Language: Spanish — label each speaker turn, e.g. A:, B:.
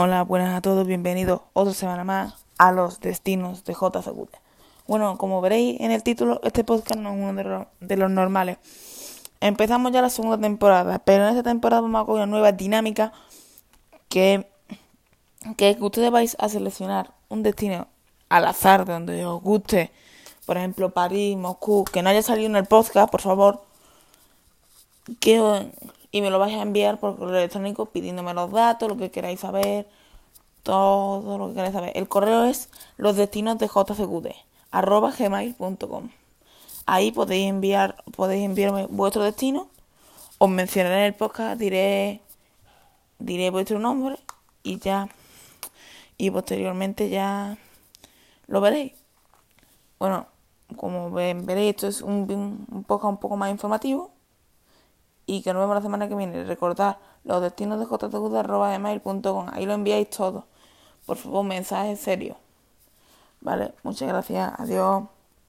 A: Hola, buenas a todos, bienvenidos otra semana más a los destinos de JCQ. Bueno, como veréis en el título, este podcast no es uno de los, de los normales. Empezamos ya la segunda temporada, pero en esta temporada vamos a coger una nueva dinámica que, que ustedes vais a seleccionar un destino al azar de donde os guste, por ejemplo París, Moscú, que no haya salido en el podcast, por favor, que y me lo vais a enviar por correo electrónico pidiéndome los datos, lo que queráis saber, todo lo que queráis saber. El correo es los destinos de. Ahí podéis enviar, podéis enviarme vuestro destino, os mencionaré en el podcast, diré, diré vuestro nombre y ya, y posteriormente ya lo veréis. Bueno, como veréis, esto es un, un podcast un poco más informativo y que nos vemos la semana que viene. Recordad los destinos de jtq.com. Ahí lo enviáis todo. Por favor, mensaje serio. Vale, muchas gracias. Adiós.